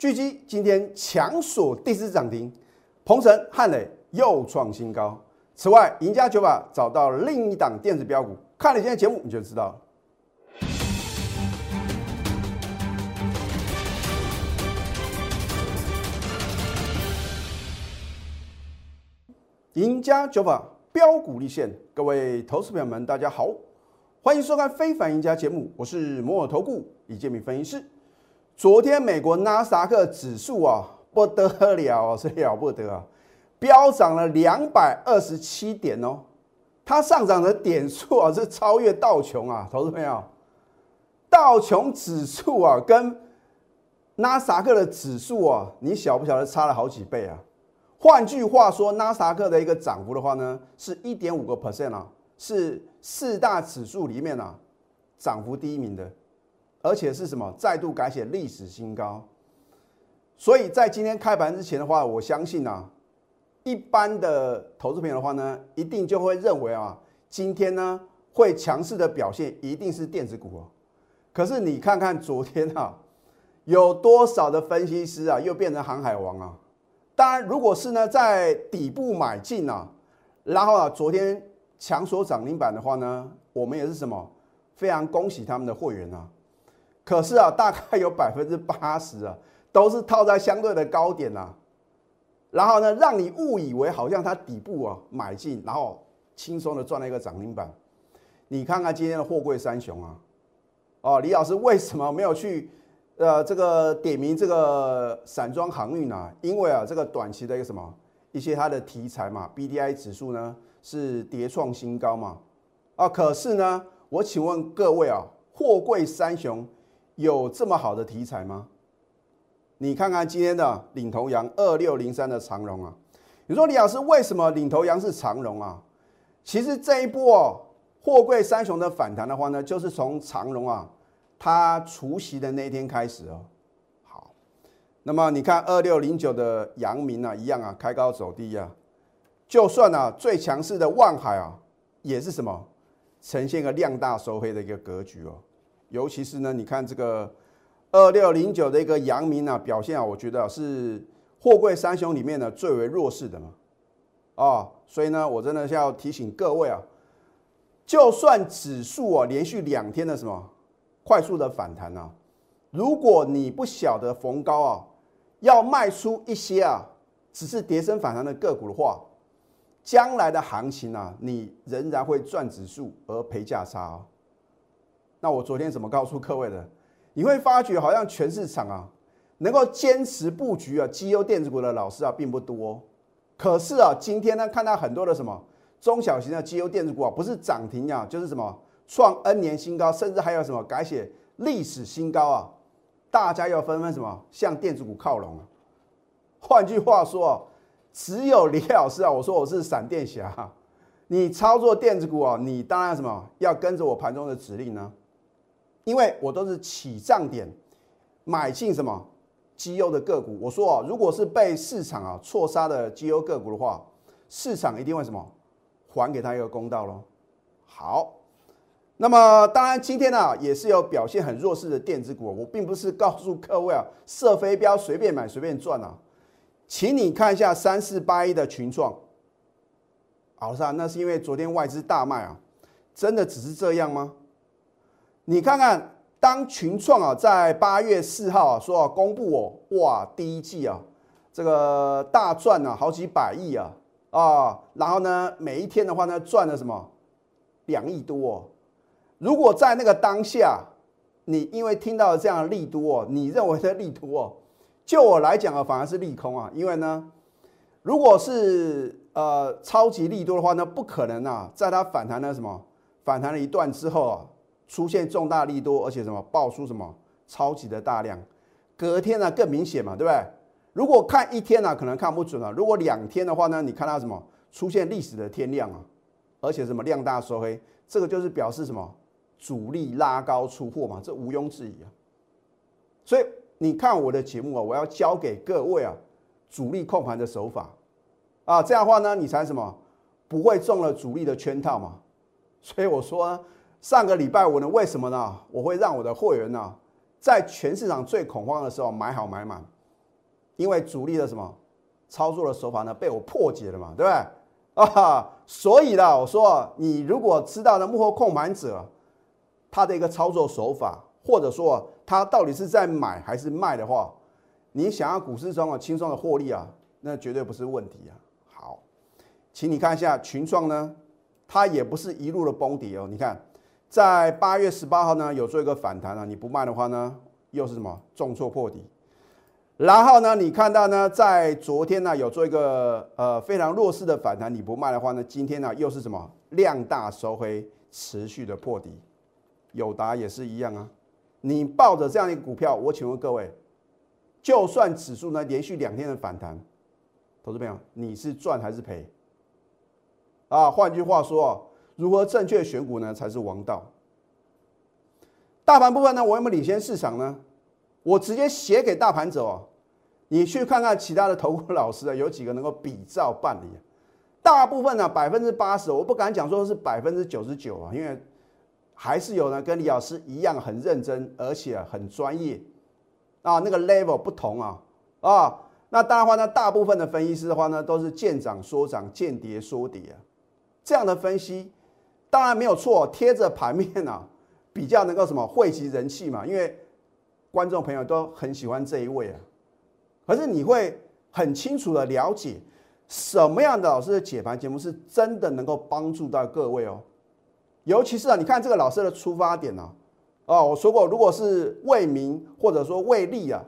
巨基今天强锁第四涨停，鹏程、汉磊又创新高。此外，赢家九法找到另一档电子标股，看了今天节目你就知道了。赢家九法标股立现，各位投资朋友们，大家好，欢迎收看《非凡赢家》节目，我是摩尔投顾李建明分析师。昨天美国纳斯达克指数啊不得了，是了不得啊，飙涨了两百二十七点哦，它上涨的点数啊是超越道琼啊，投资朋友，道琼指数啊跟纳斯达克的指数啊，你晓不晓得差了好几倍啊？换句话说，纳斯达克的一个涨幅的话呢，是一点五个 percent 啊，是四大指数里面啊涨幅第一名的，而且是什么？再度改写历史新高。所以在今天开盘之前的话，我相信啊，一般的投资朋友的话呢，一定就会认为啊，今天呢会强势的表现一定是电子股哦。可是你看看昨天啊，有多少的分析师啊，又变成航海王啊？当然，如果是呢，在底部买进啊，然后啊，昨天强锁涨停板的话呢，我们也是什么非常恭喜他们的会员啊。可是啊，大概有百分之八十啊，都是套在相对的高点啊，然后呢，让你误以为好像它底部啊买进，然后轻松的赚了一个涨停板。你看看今天的货柜三雄啊，哦，李老师为什么没有去？呃，这个点名这个散装航运啊，因为啊，这个短期的一个什么一些它的题材嘛，B D I 指数呢是跌创新高嘛，啊，可是呢，我请问各位啊，货柜三雄有这么好的题材吗？你看看今天的领头羊二六零三的长荣啊，你说李老师为什么领头羊是长荣啊？其实这一波哦，货柜三雄的反弹的话呢，就是从长荣啊。它除夕的那一天开始哦，好，那么你看二六零九的阳明啊，一样啊，开高走低啊，就算啊最强势的万海啊，也是什么呈现个量大收黑的一个格局哦，尤其是呢，你看这个二六零九的一个阳明啊，表现啊，我觉得是货柜三雄里面呢最为弱势的嘛，哦，所以呢，我真的是要提醒各位啊，就算指数啊连续两天的什么。快速的反弹啊！如果你不晓得逢高啊，要卖出一些啊，只是跌升反弹的个股的话，将来的行情啊，你仍然会赚指数而赔价差啊。那我昨天怎么告诉各位的？你会发觉好像全市场啊，能够坚持布局啊绩优电子股的老师啊并不多。可是啊，今天呢看到很多的什么中小型的绩优电子股啊，不是涨停啊，就是什么？创 N 年新高，甚至还有什么改写历史新高啊？大家要纷纷什么向电子股靠拢啊？换句话说，只有李老师啊，我说我是闪电侠，你操作电子股啊，你当然什么要跟着我盘中的指令呢？因为我都是起涨点买进什么绩优的个股。我说啊，如果是被市场啊错杀的绩优个股的话，市场一定会什么还给他一个公道喽？好。那么当然，今天呢也是有表现很弱势的电子股。我并不是告诉各位啊，射飞镖随便买随便赚啊，请你看一下三四八一的群创。好是啊，那是因为昨天外资大卖啊，真的只是这样吗？你看看，当群创啊在八月四号啊说公布哦，哇，第一季啊这个大赚了好几百亿啊啊，然后呢每一天的话呢赚了什么两亿多。哦如果在那个当下，你因为听到了这样的利多哦，你认为的利多哦，就我来讲啊，反而是利空啊。因为呢，如果是呃超级利多的话，那不可能啊，在它反弹了什么反弹了一段之后啊，出现重大利多，而且什么爆出什么超级的大量，隔天呢更明显嘛，对不对？如果看一天呢，可能看不准了。如果两天的话呢，你看到什么出现历史的天量啊，而且什么量大收黑，这个就是表示什么？主力拉高出货嘛，这毋庸置疑啊。所以你看我的节目啊，我要教给各位啊，主力控盘的手法啊，这样的话呢，你才什么不会中了主力的圈套嘛。所以我说上个礼拜五呢，为什么呢？我会让我的会员呢，在全市场最恐慌的时候买好买满，因为主力的什么操作的手法呢被我破解了嘛，对不对？啊，所以呢，我说你如果知道呢幕后控盘者他的一个操作手法，或者说他到底是在买还是卖的话，你想要股市中啊轻松的获利啊，那绝对不是问题啊。好，请你看一下群创呢，它也不是一路的崩跌哦，你看在八月十八号呢有做一个反弹啊，你不卖的话呢，又是什么重挫破底？然后呢，你看到呢，在昨天呢有做一个呃非常弱势的反弹，你不卖的话呢，今天呢又是什么量大收回，持续的破底。友达也是一样啊，你抱着这样一个股票，我请问各位，就算指数呢连续两天的反弹，投资朋友你是赚还是赔？啊，换句话说，如何正确选股呢才是王道。大盘部分呢，我有没有领先市场呢？我直接写给大盘走哦。你去看看其他的投顾老师啊，有几个能够比照办理？大部分呢，百分之八十，我不敢讲说是百分之九十九啊，因为还是有呢跟李老师一样很认真，而且很专业啊，那个 level 不同啊啊。那当然话呢，大部分的分析师的话呢，都是见涨说涨，见跌说跌啊。这样的分析当然没有错，贴着盘面啊，比较能够什么汇集人气嘛，因为观众朋友都很喜欢这一位啊。可是你会很清楚的了解什么样的老师的解盘节目是真的能够帮助到各位哦，尤其是啊，你看这个老师的出发点呢，哦，我说过，如果是为民或者说为利啊，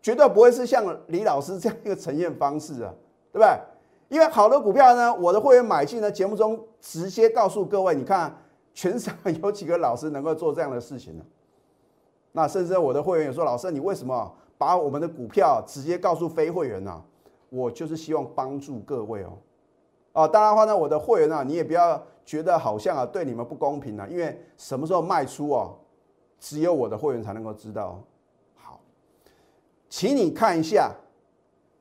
绝对不会是像李老师这样一个呈现方式啊，对不对？因为好的股票呢，我的会员买进呢，节目中直接告诉各位，你看全场有几个老师能够做这样的事情呢？那甚至我的会员也说，老师，你为什么？把我们的股票直接告诉非会员呢，我就是希望帮助各位哦，啊，当然话呢，我的会员啊，你也不要觉得好像啊对你们不公平啊，因为什么时候卖出哦，只有我的会员才能够知道。好，请你看一下，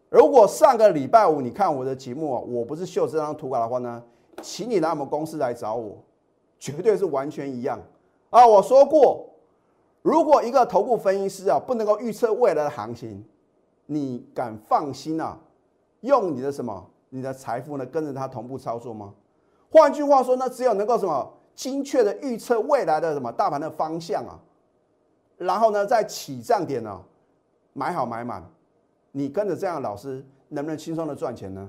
如果上个礼拜五你看我的节目啊，我不是秀这张图稿的话呢，请你来我们公司来找我，绝对是完全一样啊，我说过。如果一个头部分析师啊不能够预测未来的行情，你敢放心啊用你的什么你的财富呢跟着他同步操作吗？换句话说呢，只有能够什么精确的预测未来的什么大盘的方向啊，然后呢在起涨点呢买好买满，你跟着这样的老师能不能轻松的赚钱呢？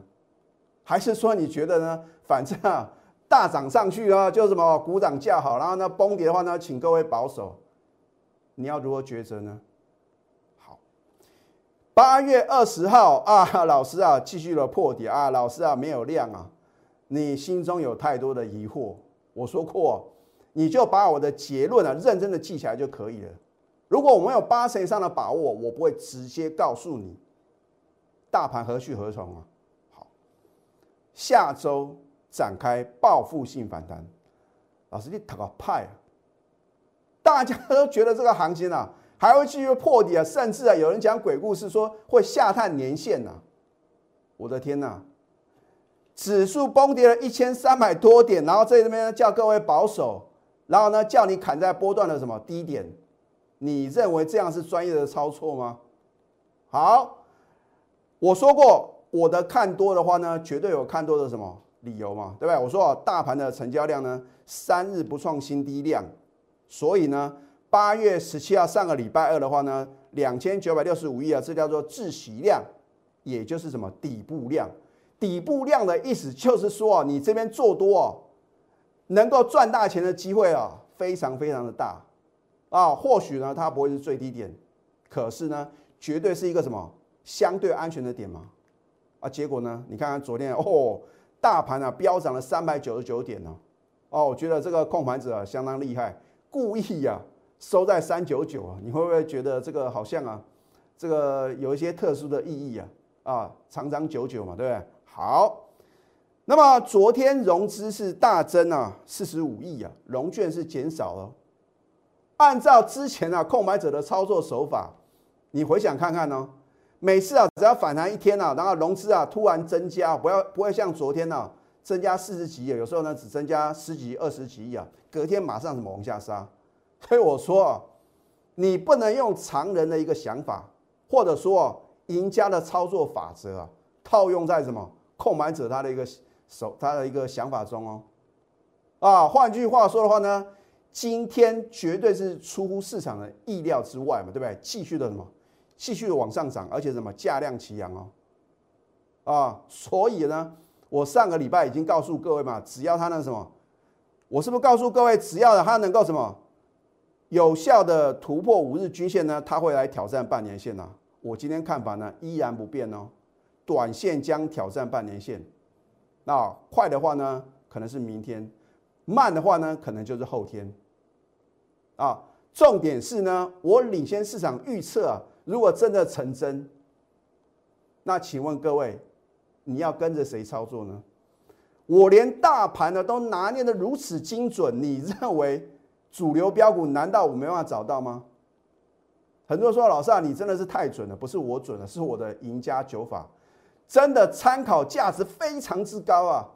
还是说你觉得呢？反正啊大涨上去啊就什么鼓掌叫好，然后呢崩跌的话呢，请各位保守。你要如何抉择呢？好，八月二十号啊，老师啊，继续了破底啊，老师啊，没有量啊，你心中有太多的疑惑。我说过，你就把我的结论啊，认真的记起来就可以了。如果我没有八成以上的把握，我不会直接告诉你大盘何去何从啊。好，下周展开报复性反弹，老师你讨个派啊！大家都觉得这个行情啊还会继续破底啊，甚至啊有人讲鬼故事说会下探年线呐！我的天呐，指数崩跌了一千三百多点，然后这边叫各位保守，然后呢叫你砍在波段的什么低点，你认为这样是专业的操作吗？好，我说过我的看多的话呢，绝对有看多的什么理由嘛，对不对？我说啊大盘的成交量呢三日不创新低量。所以呢，八月十七号上个礼拜二的话呢，两千九百六十五亿啊，这叫做窒息量，也就是什么底部量。底部量的意思就是说你这边做多哦，能够赚大钱的机会啊，非常非常的大啊。或许呢，它不会是最低点，可是呢，绝对是一个什么相对安全的点嘛。啊，结果呢，你看看昨天哦，大盘啊飙涨了三百九十九点呢。哦，我觉得这个控盘者相当厉害。故意呀收在三九九啊，你会不会觉得这个好像啊，这个有一些特殊的意义啊？啊，长长久久嘛，对不对？好，那么昨天融资是大增啊，四十五亿啊，融券是减少了。按照之前啊控买者的操作手法，你回想看看呢，每次啊只要反弹一天啊，然后融资啊突然增加，不要不会像昨天呢增加四十几亿，有时候呢只增加十几二十几亿啊。隔天马上什么往下杀，所以我说，你不能用常人的一个想法，或者说赢家的操作法则啊，套用在什么购买者他的一个手他的一个想法中哦。啊，换句话说的话呢，今天绝对是出乎市场的意料之外嘛，对不对？继续的什么，继续往上涨，而且什么价量齐扬哦。啊，所以呢，我上个礼拜已经告诉各位嘛，只要它那什么，我是不是告诉各位，只要它能够什么有效的突破五日均线呢，它会来挑战半年线呢？我今天看法呢依然不变哦，短线将挑战半年线，那快的话呢，可能是明天。慢的话呢，可能就是后天。啊，重点是呢，我领先市场预测啊，如果真的成真，那请问各位，你要跟着谁操作呢？我连大盘呢都拿捏的如此精准，你认为主流标股难道我没办法找到吗？很多人说老师啊，你真的是太准了，不是我准了，是我的赢家九法，真的参考价值非常之高啊。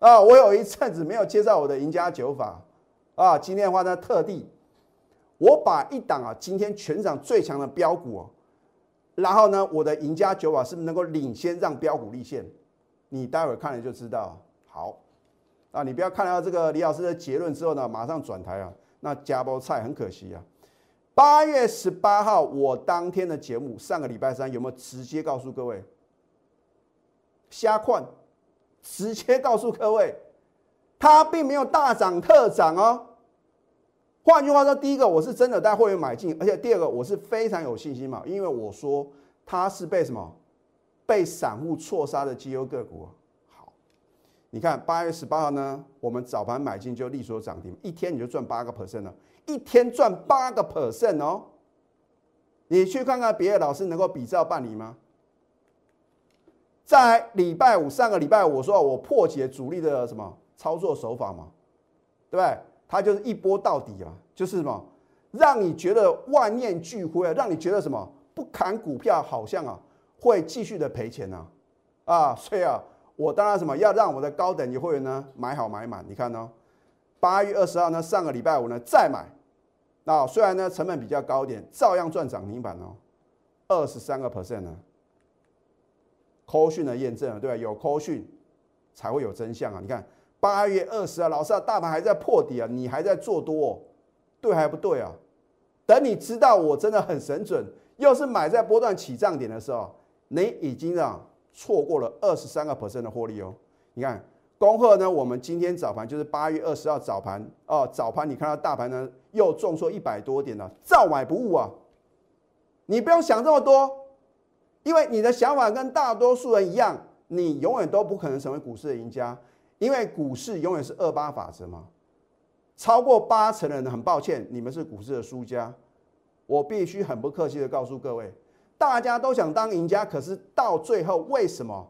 啊，我有一阵子没有介绍我的赢家九法，啊，今天的话呢，特地我把一档啊，今天全场最强的标股哦，然后呢，我的赢家九法是不是能够领先让标股立现？你待会看了就知道。好，啊，你不要看到这个李老师的结论之后呢，马上转台啊，那加包菜很可惜啊。八月十八号我当天的节目，上个礼拜三有没有直接告诉各位瞎换？直接告诉各位，它并没有大涨特涨哦。换句话说，第一个我是真的带会员买进，而且第二个我是非常有信心嘛，因为我说它是被什么被散户错杀的绩优个股。好，你看八月十八号呢，我们早盘买进就立所涨停，一天你就赚八个 percent 了，一天赚八个 percent 哦。你去看看别的老师能够比照办理吗？在礼拜五，上个礼拜五我说我破解主力的什么操作手法嘛，对不对？它就是一波到底啊，就是什么，让你觉得万念俱灰啊，让你觉得什么不砍股票好像啊会继续的赔钱呢，啊，所以啊，我当然什么要让我的高等级会员呢买好买满。你看呢，八月二十号呢，上个礼拜五呢再买，那虽然呢成本比较高一点，照样赚涨停板哦，二十三个 percent 呢。科讯的验证，对吧？有科讯才会有真相啊！你看八月二十啊，老师啊，大盘还在破底啊，你还在做多，对还不对啊？等你知道我真的很神准，又是买在波段起涨点的时候，你已经啊错过了二十三个 percent 的获利哦。你看恭贺呢，我们今天早盘就是八月二十号早盘哦，早盘你看到大盘呢又重挫一百多点了，照买不误啊！你不用想这么多。因为你的想法跟大多数人一样，你永远都不可能成为股市的赢家，因为股市永远是二八法则嘛。超过八成的人，很抱歉，你们是股市的输家。我必须很不客气的告诉各位，大家都想当赢家，可是到最后为什么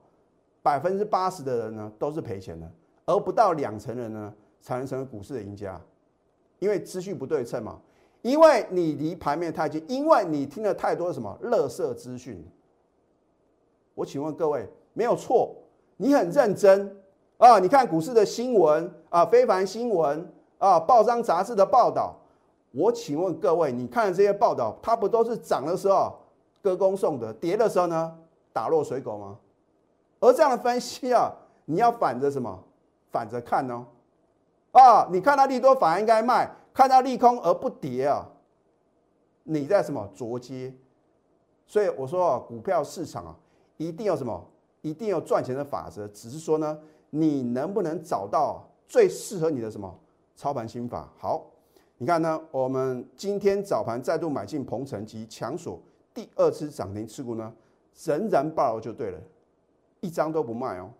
百分之八十的人呢都是赔钱的，而不到两成人呢才能成为股市的赢家？因为资讯不对称嘛，因为你离盘面太近，因为你听了太多什么垃圾资讯。我请问各位，没有错，你很认真啊！你看股市的新闻啊，非凡新闻啊，报章杂志的报道。我请问各位，你看的这些报道，它不都是涨的时候歌功颂德，跌的时候呢打落水狗吗？而这样的分析啊，你要反着什么？反着看哦。啊，你看到利多反而应该卖，看到利空而不跌啊，你在什么捉接？所以我说啊，股票市场啊。一定要什么？一定要赚钱的法则，只是说呢，你能不能找到最适合你的什么操盘心法？好，你看呢，我们今天早盘再度买进鹏程及强锁第二次涨停持股呢，仍然爆了就对了，一张都不卖哦。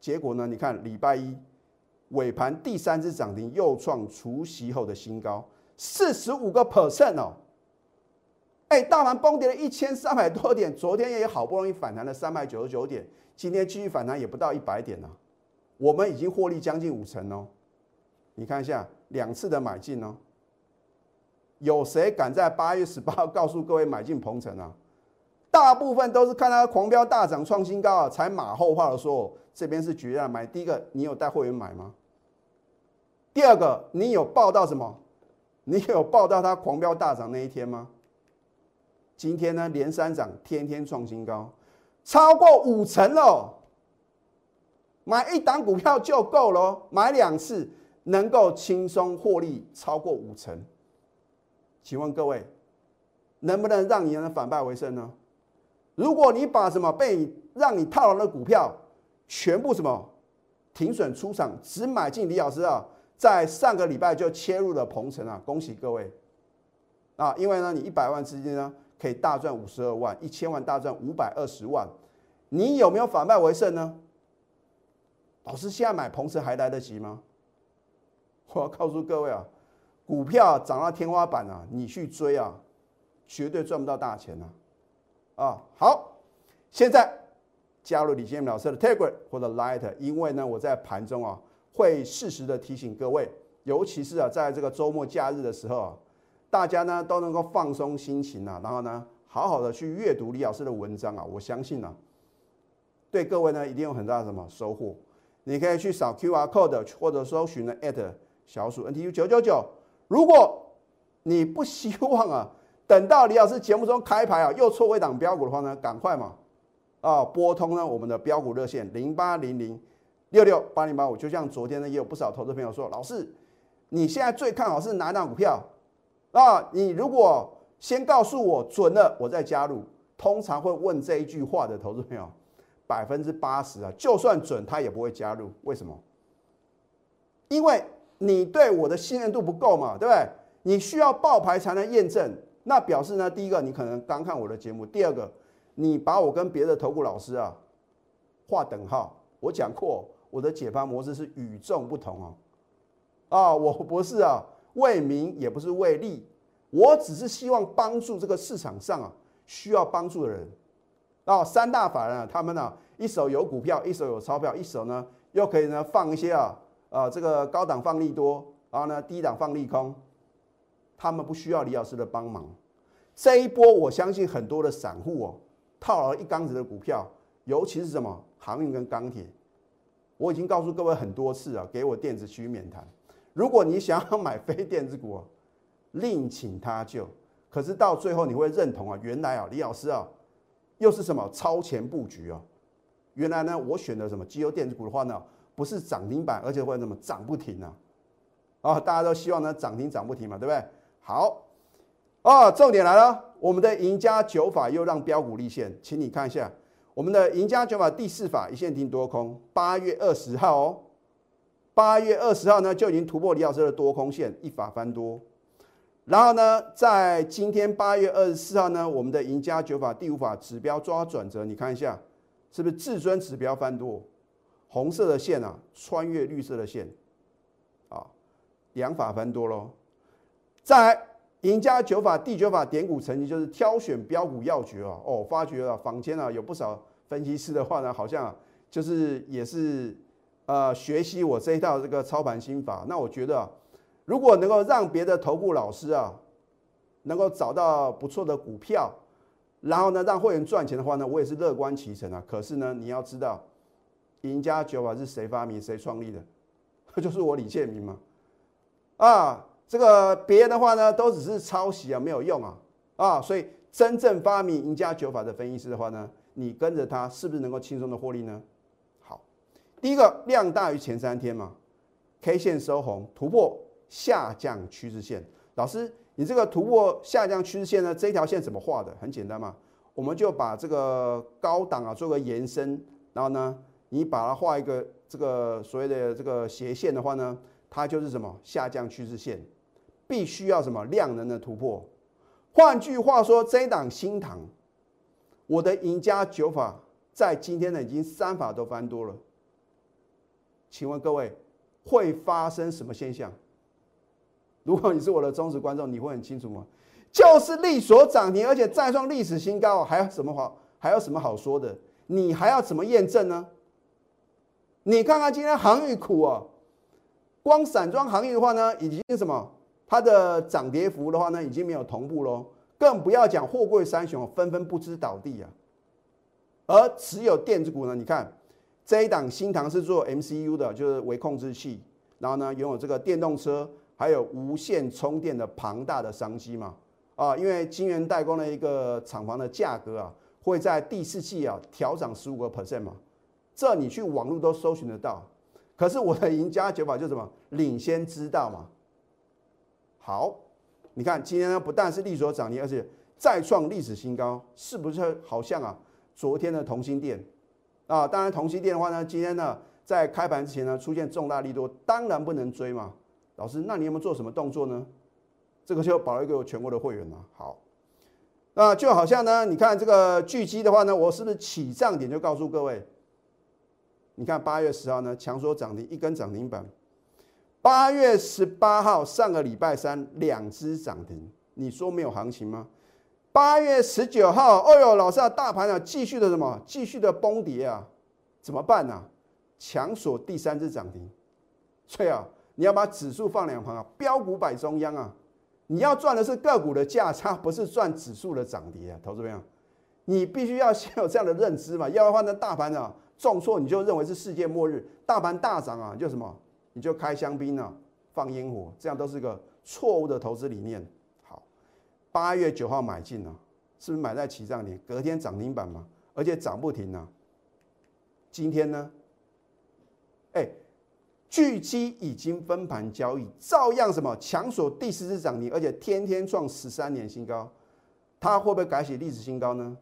结果呢，你看礼拜一尾盘第三次涨停又创除夕后的新高，四十五个 percent 哦。哎，大盘崩跌了一千三百多点，昨天也好不容易反弹了三百九十九点，今天继续反弹也不到一百点了，我们已经获利将近五成哦。你看一下两次的买进哦，有谁敢在八月十八号告诉各位买进鹏程啊？大部分都是看它狂飙大涨创新高啊，才马后炮的说这边是绝啊买。第一个，你有带会员买吗？第二个，你有报到什么？你有报到它狂飙大涨那一天吗？今天呢连三涨，天天创新高，超过五成了。买一档股票就够了，买两次能够轻松获利超过五成。请问各位，能不能让你能反败为胜呢？如果你把什么被让你套牢的股票全部什么停损出场，只买进李老师啊，在上个礼拜就切入了鹏程啊，恭喜各位啊！因为呢，你一百万资金呢可以大赚五十二万，一千万大赚五百二十万，你有没有反败为胜呢？老师，现在买鹏程还来得及吗？我要告诉各位啊，股票涨到天花板啊，你去追啊，绝对赚不到大钱啊！啊，好，现在加入李建明老师的 Telegram 或者 Light，因为呢，我在盘中啊，会适时的提醒各位，尤其是啊，在这个周末假日的时候啊，大家呢都能够放松心情啊，然后呢，好好的去阅读李老师的文章啊，我相信呢，对各位呢一定有很大的什么收获。你可以去扫 Q R code 或者搜寻呢 at 小鼠 N T U 九九九。如果你不希望啊，等到李老师节目中开牌啊，又错过一档标股的话呢，赶快嘛啊，拨通呢我们的标股热线零八零零六六八零八五。就像昨天呢，也有不少投资朋友说，老师，你现在最看好是哪档股票啊？你如果先告诉我准了，我再加入。通常会问这一句话的投资朋友。百分之八十啊，就算准他也不会加入，为什么？因为你对我的信任度不够嘛，对不对？你需要爆牌才能验证，那表示呢，第一个你可能刚看我的节目，第二个你把我跟别的投顾老师啊划等号。我讲过，我的解盘模式是与众不同哦。啊，我不是啊为名，也不是为利，我只是希望帮助这个市场上啊需要帮助的人。啊，三大法人啊，他们呢一手有股票，一手有钞票，一手呢又可以呢放一些啊，呃，这个高档放利多，然后呢低档放利空，他们不需要李老师的帮忙。这一波我相信很多的散户哦，套了一缸子的股票，尤其是什么航运跟钢铁，我已经告诉各位很多次啊，给我电子区免谈。如果你想要买非电子股，另请他就。可是到最后你会认同啊，原来啊，李老师啊。又是什么超前布局啊？原来呢，我选的什么绩优电子股的话呢，不是涨停板，而且会怎么涨不停啊？啊，大家都希望呢涨停涨不停嘛，对不对？好，啊，重点来了，我们的赢家九法又让标股立现，请你看一下我们的赢家九法第四法一线停多空，八月二十号哦，八月二十号呢就已经突破李老师的多空线，一法翻多。然后呢，在今天八月二十四号呢，我们的赢家九法第五法指标抓转折，你看一下，是不是至尊指标翻多？红色的线啊，穿越绿色的线，啊，两法翻多喽。再来赢家九法第九法点股成绩，就是挑选标股要诀啊。哦，发觉了坊间啊有不少分析师的话呢，好像就是也是呃学习我这一套这个操盘心法。那我觉得。如果能够让别的投顾老师啊，能够找到不错的股票，然后呢让会员赚钱的话呢，我也是乐观其成啊。可是呢，你要知道，赢家九法是谁发明、谁创立的？就是我李建明嘛。啊，这个别人的话呢，都只是抄袭啊，没有用啊。啊，所以真正发明赢家九法的分析师的话呢，你跟着他是不是能够轻松的获利呢？好，第一个量大于前三天嘛，K 线收红突破。下降趋势线，老师，你这个突破下降趋势线呢？这条线怎么画的？很简单嘛，我们就把这个高档啊做个延伸，然后呢，你把它画一个这个所谓的这个斜线的话呢，它就是什么下降趋势线，必须要什么量能的突破。换句话说，这一档新塘，我的赢家九法在今天呢已经三法都翻多了，请问各位会发生什么现象？如果你是我的忠实观众，你会很清楚吗？就是力所涨停，而且再创历史新高，还有什么好？还有什么好说的？你还要怎么验证呢？你看看今天航运股啊，光散装航运的话呢，已经什么？它的涨跌幅的话呢，已经没有同步喽。更不要讲货柜三雄纷纷不知倒地啊。而持有电子股呢，你看这一档新唐是做 MCU 的，就是微控制器，然后呢拥有这个电动车。还有无线充电的庞大的商机嘛？啊，因为晶圆代工的一个厂房的价格啊，会在第四季啊调涨十五个 percent 嘛，这你去网络都搜寻得到。可是我的赢家九法就什么领先知道嘛。好，你看今天呢不但是利所涨停，而且再创历史新高，是不是好像啊昨天的同心店啊？当然同心店的话呢，今天呢在开盘之前呢出现重大利多，当然不能追嘛。老师，那你有没有做什么动作呢？这个就保留给我全国的会员了。好，那就好像呢，你看这个巨基的话呢，我是不是起涨点就告诉各位？你看八月十号呢，强说涨停一根涨停板。八月十八号上个礼拜三两只涨停，你说没有行情吗？八月十九号，哦呦，老师啊，大盘啊继续的什么？继续的崩跌啊，怎么办呢？强锁第三只涨停，所以啊，你要把指数放两旁啊，标股摆中央啊。你要赚的是个股的价差，不是赚指数的涨跌啊，投资朋友，你必须要先有这样的认知嘛，要不然的大盘啊重挫，你就认为是世界末日；大盘大涨啊，就什么，你就开香槟啊，放烟火，这样都是个错误的投资理念。好，八月九号买进啊，是不是买在起涨点？隔天涨停板嘛，而且涨不停啊。今天呢？哎。巨基已经分盘交易，照样什么强锁第四次涨停，而且天天创十三年新高，它会不会改写历史新高呢？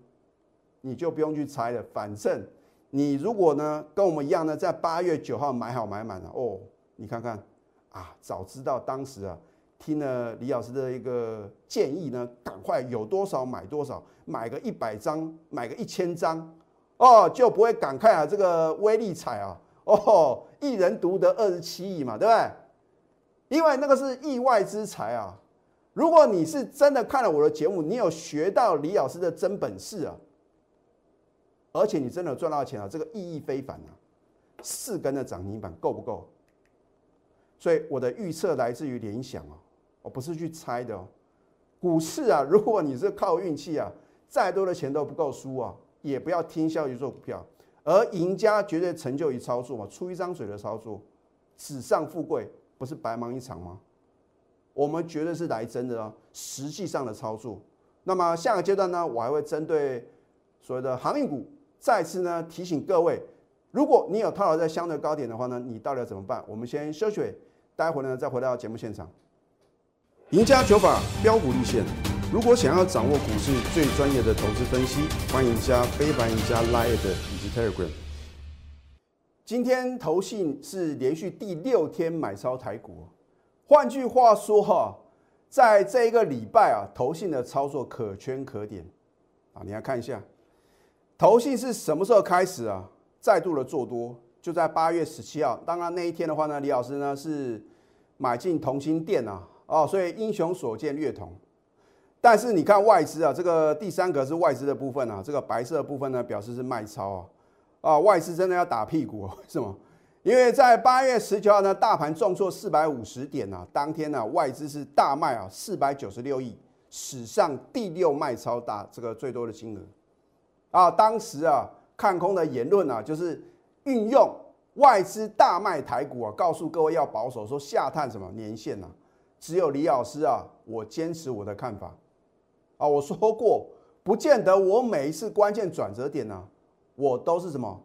你就不用去猜了，反正你如果呢跟我们一样呢，在八月九号买好买满了哦，你看看啊，早知道当时啊听了李老师的一个建议呢，赶快有多少买多少，买个一百张，买个一千张哦，就不会感慨啊这个威力彩啊。哦，一人独得二十七亿嘛，对不对？因为那个是意外之财啊！如果你是真的看了我的节目，你有学到李老师的真本事啊，而且你真的赚到钱啊，这个意义非凡啊！四根的涨停板够不够？所以我的预测来自于联想啊，我不是去猜的哦。股市啊，如果你是靠运气啊，再多的钱都不够输啊，也不要听消息做股票。而赢家绝对成就于操作嘛，出一张嘴的操作，纸上富贵不是白忙一场吗？我们绝对是来真的哦，实际上的操作。那么下个阶段呢，我还会针对所谓的航运股，再次呢提醒各位，如果你有套牢在相对高点的话呢，你到底要怎么办？我们先休息，待会呢再回到节目现场。赢家九法标股立线。如果想要掌握股市最专业的投资分析，欢迎加非凡、加 Line 以及 Telegram。今天投信是连续第六天买超台股，换句话说哈，在这一个礼拜啊，投信的操作可圈可点啊。你来看一下，投信是什么时候开始啊？再度的做多，就在八月十七号。当然那一天的话呢，李老师呢是买进同心店啊，哦，所以英雄所见略同。但是你看外资啊，这个第三个是外资的部分啊，这个白色的部分呢表示是卖超啊，啊，外资真的要打屁股哦，为什么？因为在八月十九号呢，大盘重挫四百五十点啊，当天呢外资是大卖啊，四百九十六亿，史上第六卖超大这个最多的金额啊，当时啊看空的言论啊，就是运用外资大卖台股啊，告诉各位要保守，说下探什么年限呢？只有李老师啊，我坚持我的看法。啊，我说过，不见得我每一次关键转折点呢，我都是什么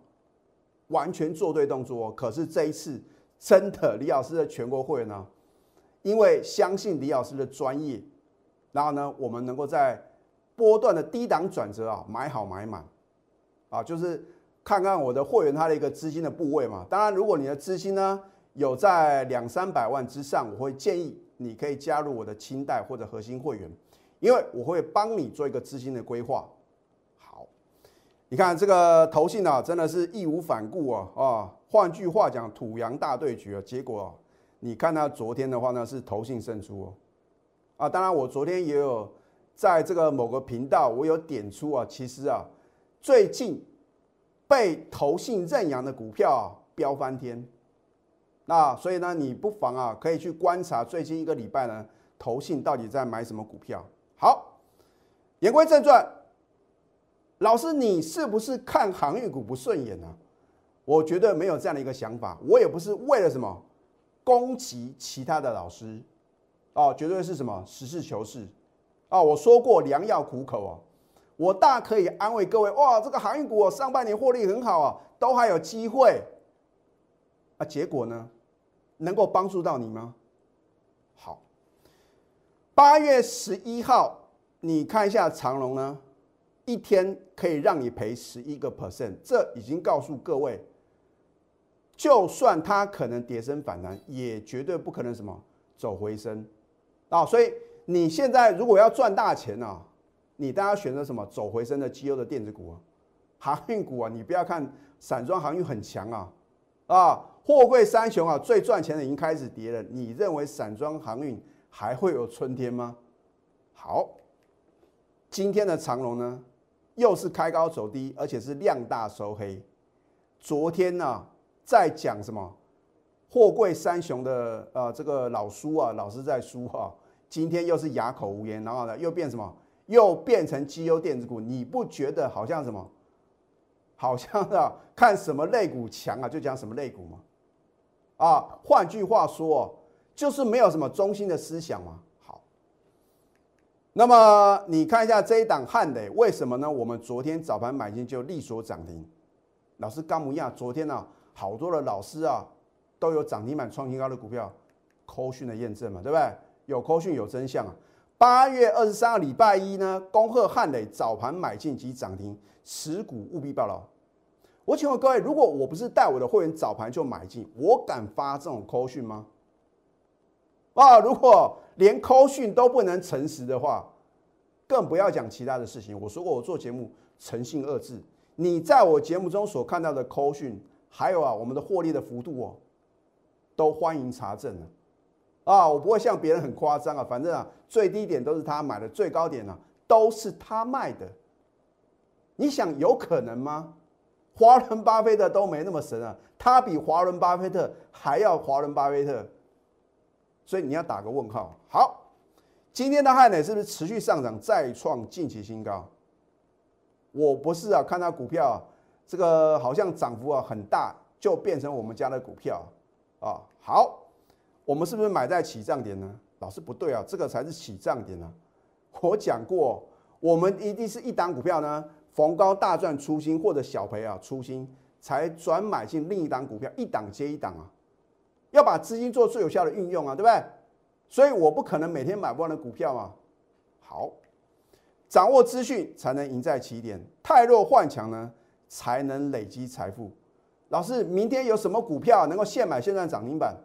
完全做对动作。可是这一次真的，李老师的全国会员呢，因为相信李老师的专业，然后呢，我们能够在波段的低档转折啊，买好买满，啊，就是看看我的会员他的一个资金的部位嘛。当然，如果你的资金呢有在两三百万之上，我会建议你可以加入我的清代或者核心会员。因为我会帮你做一个资金的规划。好，你看这个投信啊，真的是义无反顾啊啊！换句话讲，土洋大对决啊，结果你看他昨天的话呢，是投信胜出哦。啊，当然我昨天也有在这个某个频道，我有点出啊，其实啊，最近被投信认养的股票啊，飙翻天。那所以呢，你不妨啊，可以去观察最近一个礼拜呢，投信到底在买什么股票。好，言归正传，老师，你是不是看航运股不顺眼呢？我绝对没有这样的一个想法，我也不是为了什么攻击其他的老师，哦，绝对是什么实事求是。啊，我说过良药苦口啊，我大可以安慰各位，哇，这个航运股上半年获利很好啊，都还有机会。啊，结果呢，能够帮助到你吗？好，八月十一号，你看一下长隆呢，一天可以让你赔十一个 percent，这已经告诉各位，就算它可能跌升反弹，也绝对不可能什么走回升啊，所以。你现在如果要赚大钱啊，你当然选择什么走回升的绩优的电子股啊，航运股啊，你不要看散装航运很强啊，啊，货柜三雄啊最赚钱的已经开始跌了，你认为散装航运还会有春天吗？好，今天的长龙呢，又是开高走低，而且是量大收黑。昨天呢，在讲什么货柜三雄的呃这个老叔啊，老师在书哈。今天又是哑口无言，然后呢，又变什么？又变成绩优电子股？你不觉得好像什么？好像啊，看什么类股强啊，就讲什么类股吗？啊，换句话说，就是没有什么中心的思想嘛。好，那么你看一下这一档汉磊，为什么呢？我们昨天早盘买进就利索涨停。老师刚木亚，昨天呢，好多的老师啊，都有涨停板创新高的股票，扣讯的验证嘛，对不对？有扣讯有真相啊！八月二十三号礼拜一呢，恭贺汉磊早盘买进及涨停，持股务必报牢。我请问各位，如果我不是带我的会员早盘就买进，我敢发这种扣讯吗？啊，如果连扣讯都不能诚实的话，更不要讲其他的事情。我说过，我做节目诚信二字。你在我节目中所看到的扣讯，还有啊，我们的获利的幅度哦，都欢迎查证啊。啊，我不会像别人很夸张啊，反正啊，最低点都是他买的，最高点呢都是他卖的。你想有可能吗？华伦巴菲特都没那么神啊，他比华伦巴菲特还要华伦巴菲特，所以你要打个问号。好，今天的汉磊是不是持续上涨，再创近期新高？我不是啊，看到股票这个好像涨幅啊很大，就变成我们家的股票啊。好。我们是不是买在起涨点呢？老师不对啊，这个才是起涨点呢。我讲过，我们一定是一档股票呢，逢高大赚出新或者小赔啊出新，才转买进另一档股票，一档接一档啊，要把资金做最有效的运用啊，对不对？所以我不可能每天买不完的股票嘛。好，掌握资讯才能赢在起点，太弱换强呢，才能累积财富。老师，明天有什么股票能够现买现赚涨停板？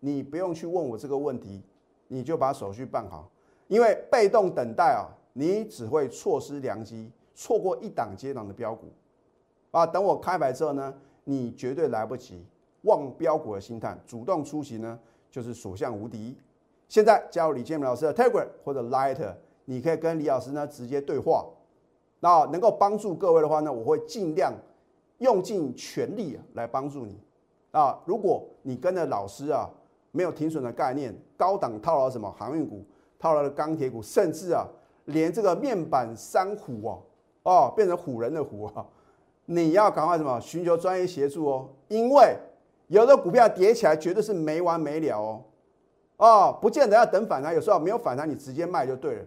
你不用去问我这个问题，你就把手续办好，因为被动等待啊，你只会错失良机，错过一档接档的标股，啊，等我开牌之后呢，你绝对来不及。望标股的心态，主动出席呢，就是所向无敌。现在加入李建明老师的 Telegram 或者 Lighter，你可以跟李老师呢直接对话，那能够帮助各位的话呢，我会尽量用尽全力来帮助你。啊，如果你跟着老师啊。没有停损的概念，高档套牢什么航运股，套牢的钢铁股，甚至啊，连这个面板三虎哦，哦，变成虎人的虎啊，你要赶快什么寻求专业协助哦，因为有的股票跌起来绝对是没完没了哦，哦，不见得要等反弹，有时候没有反弹你直接卖就对了，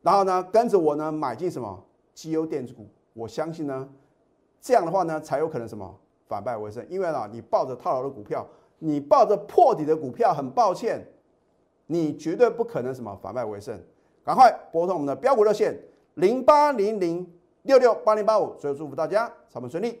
然后呢，跟着我呢买进什么绩优电子股，我相信呢，这样的话呢才有可能什么反败为胜，因为呢你抱着套牢的股票。你抱着破底的股票，很抱歉，你绝对不可能什么反败为胜。赶快拨通我们的标股热线零八零零六六八零八五，所以祝福大家上班顺利。